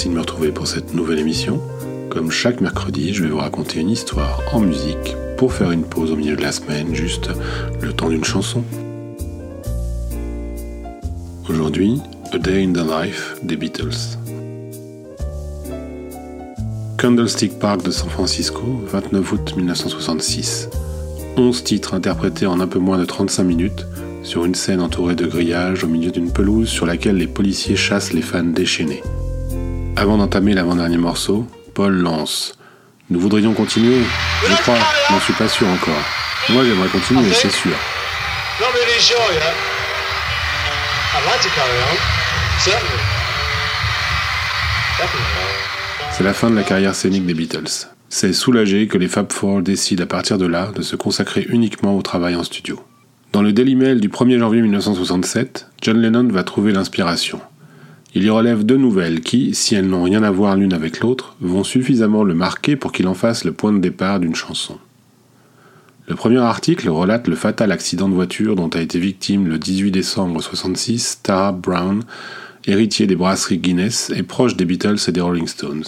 merci de me retrouver pour cette nouvelle émission. Comme chaque mercredi, je vais vous raconter une histoire en musique pour faire une pause au milieu de la semaine, juste le temps d'une chanson. Aujourd'hui, A Day in the Life des Beatles. Candlestick Park de San Francisco, 29 août 1966. 11 titres interprétés en un peu moins de 35 minutes sur une scène entourée de grillages au milieu d'une pelouse sur laquelle les policiers chassent les fans déchaînés. Avant d'entamer l'avant-dernier morceau, Paul lance Nous voudrions continuer Je crois, je n'en suis pas sûr encore. Moi j'aimerais continuer, c'est sûr. C'est la fin de la carrière scénique des Beatles. C'est soulagé que les Fab Four décident à partir de là de se consacrer uniquement au travail en studio. Dans le Daily Mail du 1er janvier 1967, John Lennon va trouver l'inspiration. Il y relève deux nouvelles qui, si elles n'ont rien à voir l'une avec l'autre, vont suffisamment le marquer pour qu'il en fasse le point de départ d'une chanson. Le premier article relate le fatal accident de voiture dont a été victime le 18 décembre 1966 Tara Brown, héritier des brasseries Guinness et proche des Beatles et des Rolling Stones.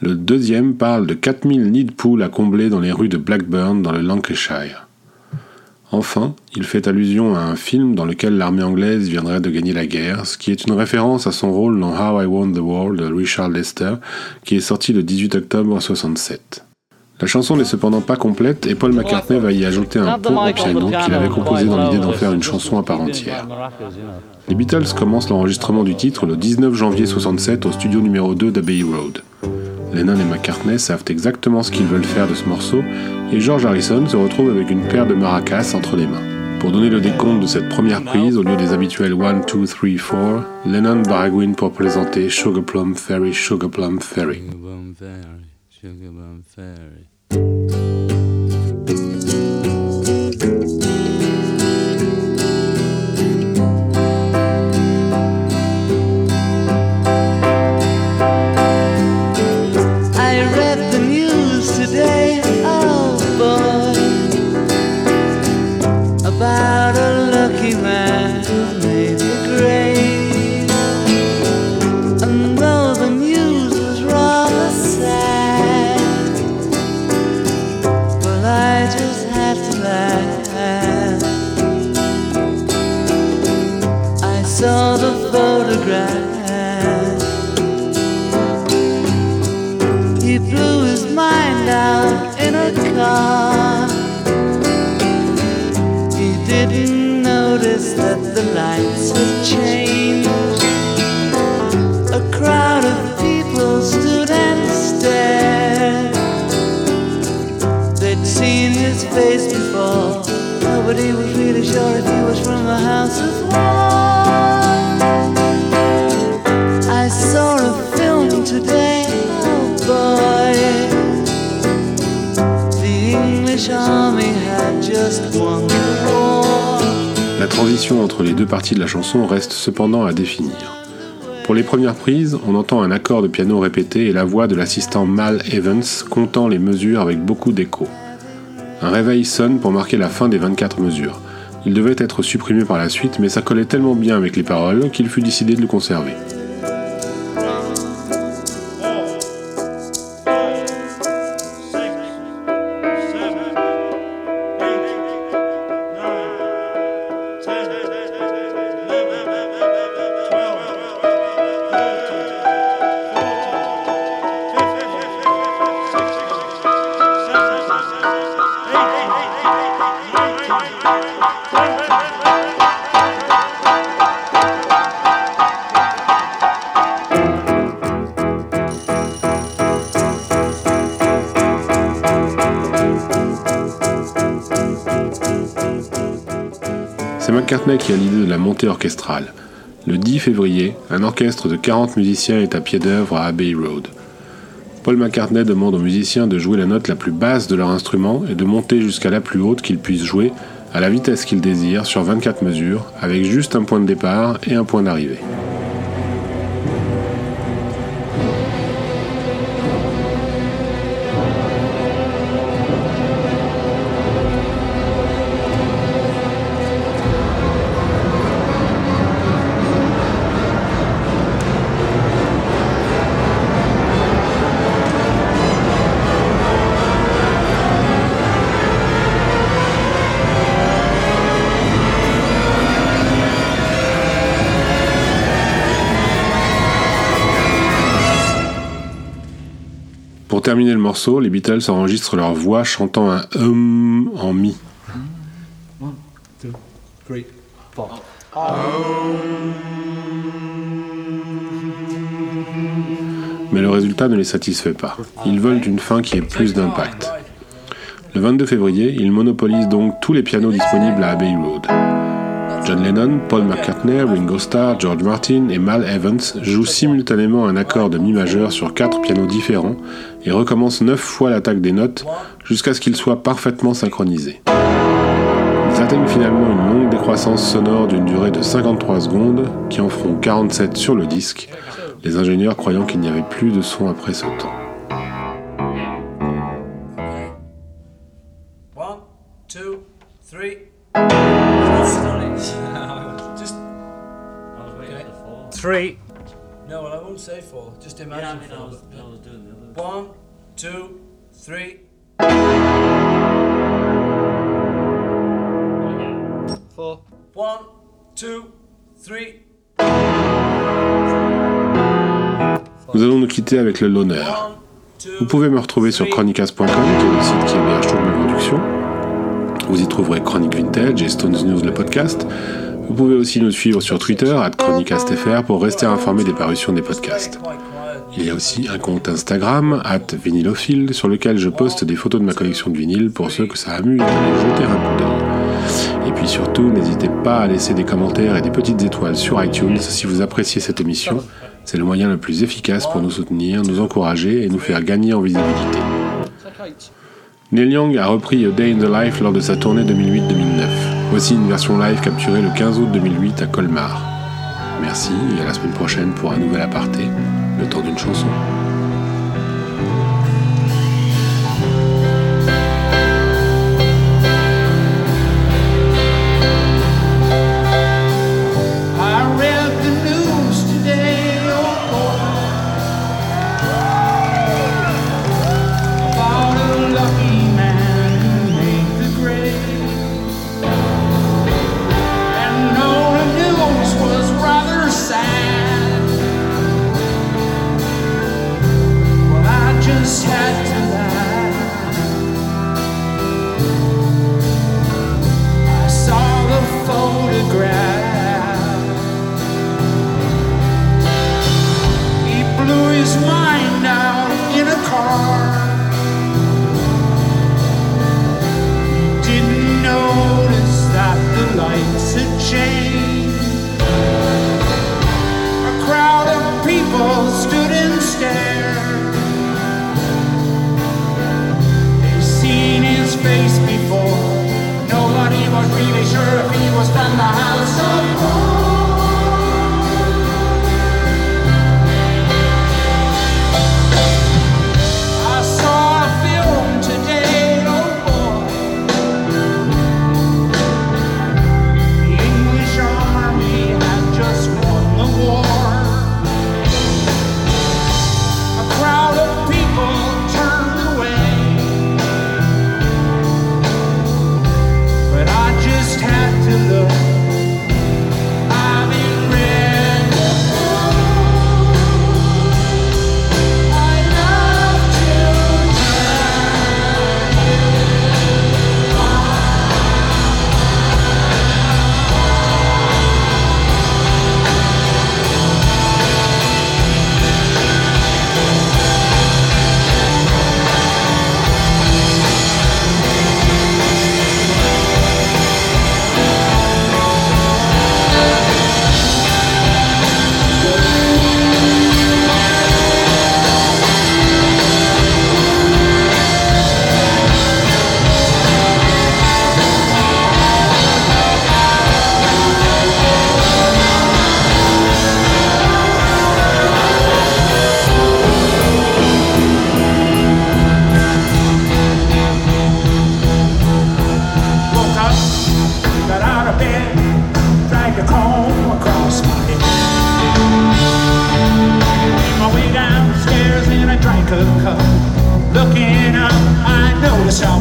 Le deuxième parle de 4000 nids de poules à combler dans les rues de Blackburn dans le Lancashire. Enfin, il fait allusion à un film dans lequel l'armée anglaise viendrait de gagner la guerre, ce qui est une référence à son rôle dans How I Won the World de Richard Lester, qui est sorti le 18 octobre 1967. La chanson n'est cependant pas complète et Paul McCartney va y ajouter un pot au piano qu'il avait composé dans l'idée d'en faire une chanson à part entière. Les Beatles commencent l'enregistrement du titre le 19 janvier 1967 au studio numéro 2 d'Abbey Road. Lennon et McCartney savent exactement ce qu'ils veulent faire de ce morceau, et George Harrison se retrouve avec une paire de maracas entre les mains. Pour donner le décompte de cette première prise, au lieu des habituels 1, 2, 3, 4, Lennon baragouine pour présenter Sugar Plum Fairy, Sugar Plum Fairy. La entre les deux parties de la chanson reste cependant à définir. Pour les premières prises, on entend un accord de piano répété et la voix de l'assistant Mal Evans comptant les mesures avec beaucoup d'écho. Un réveil sonne pour marquer la fin des 24 mesures. Il devait être supprimé par la suite, mais ça collait tellement bien avec les paroles qu'il fut décidé de le conserver. McCartney qui a l'idée de la montée orchestrale. Le 10 février, un orchestre de 40 musiciens est à pied d'œuvre à Abbey Road. Paul McCartney demande aux musiciens de jouer la note la plus basse de leur instrument et de monter jusqu'à la plus haute qu'ils puissent jouer à la vitesse qu'ils désirent sur 24 mesures, avec juste un point de départ et un point d'arrivée. Pour terminer le morceau, les Beatles enregistrent leur voix chantant un hum en mi. Mais le résultat ne les satisfait pas. Ils veulent une fin qui ait plus d'impact. Le 22 février, ils monopolisent donc tous les pianos disponibles à Abbey Road. John Lennon, Paul McCartney, Ringo Starr, George Martin et Mal Evans jouent simultanément un accord de mi majeur sur quatre pianos différents et recommencent neuf fois l'attaque des notes jusqu'à ce qu'ils soient parfaitement synchronisés. Ils atteignent finalement une longue décroissance sonore d'une durée de 53 secondes qui en feront 47 sur le disque, les ingénieurs croyant qu'il n'y avait plus de son après ce temps. Three. No, well, I won't say four. Just Yeah, imagine I mean, I four. was, I was doing the other. One, two, three. Four. One, two, three. Nous allons nous quitter avec le loner. Vous pouvez me retrouver sur chronicas.com, qui est le site qui héberge toutes mes productions. Vous y trouverez Chronique Vintage et Stones News le podcast. Vous pouvez aussi nous suivre sur Twitter, chronicastfr, pour rester informé des parutions des podcasts. Il y a aussi un compte Instagram, at vinylophile, sur lequel je poste des photos de ma collection de vinyles pour ceux que ça amuse d'aller jeter un coup d'œil. Et puis surtout, n'hésitez pas à laisser des commentaires et des petites étoiles sur iTunes si vous appréciez cette émission. C'est le moyen le plus efficace pour nous soutenir, nous encourager et nous faire gagner en visibilité. Neil Young a repris A Day in the Life lors de sa tournée 2008-2009. Voici une version live capturée le 15 août 2008 à Colmar. Merci et à la semaine prochaine pour un nouvel aparté, le temps d'une chanson.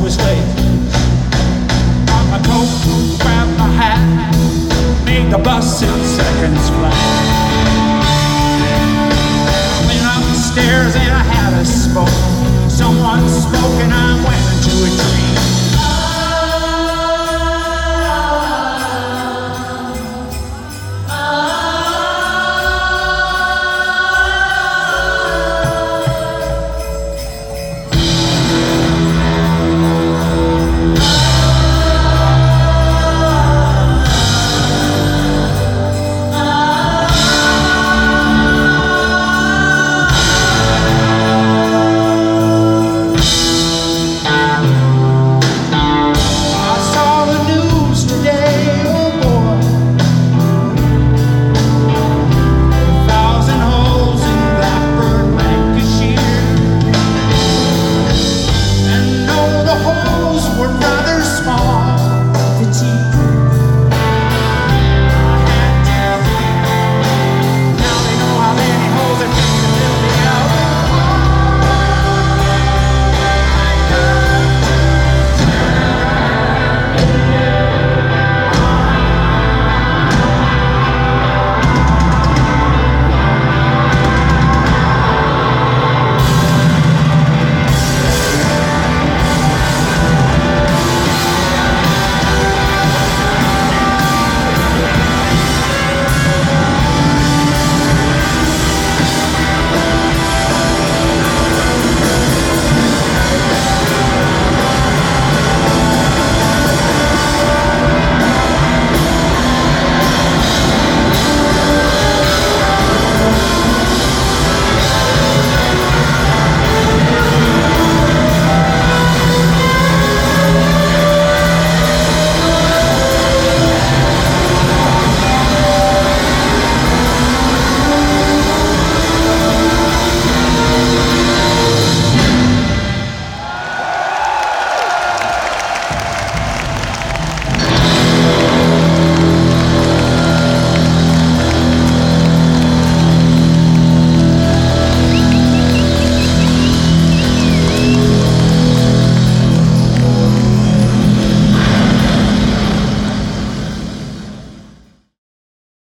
always late. Got my coat, grabbed my hat, made the bus in seconds flat. Went up the stairs and I had a smoke. Someone spoke and I went into a dream.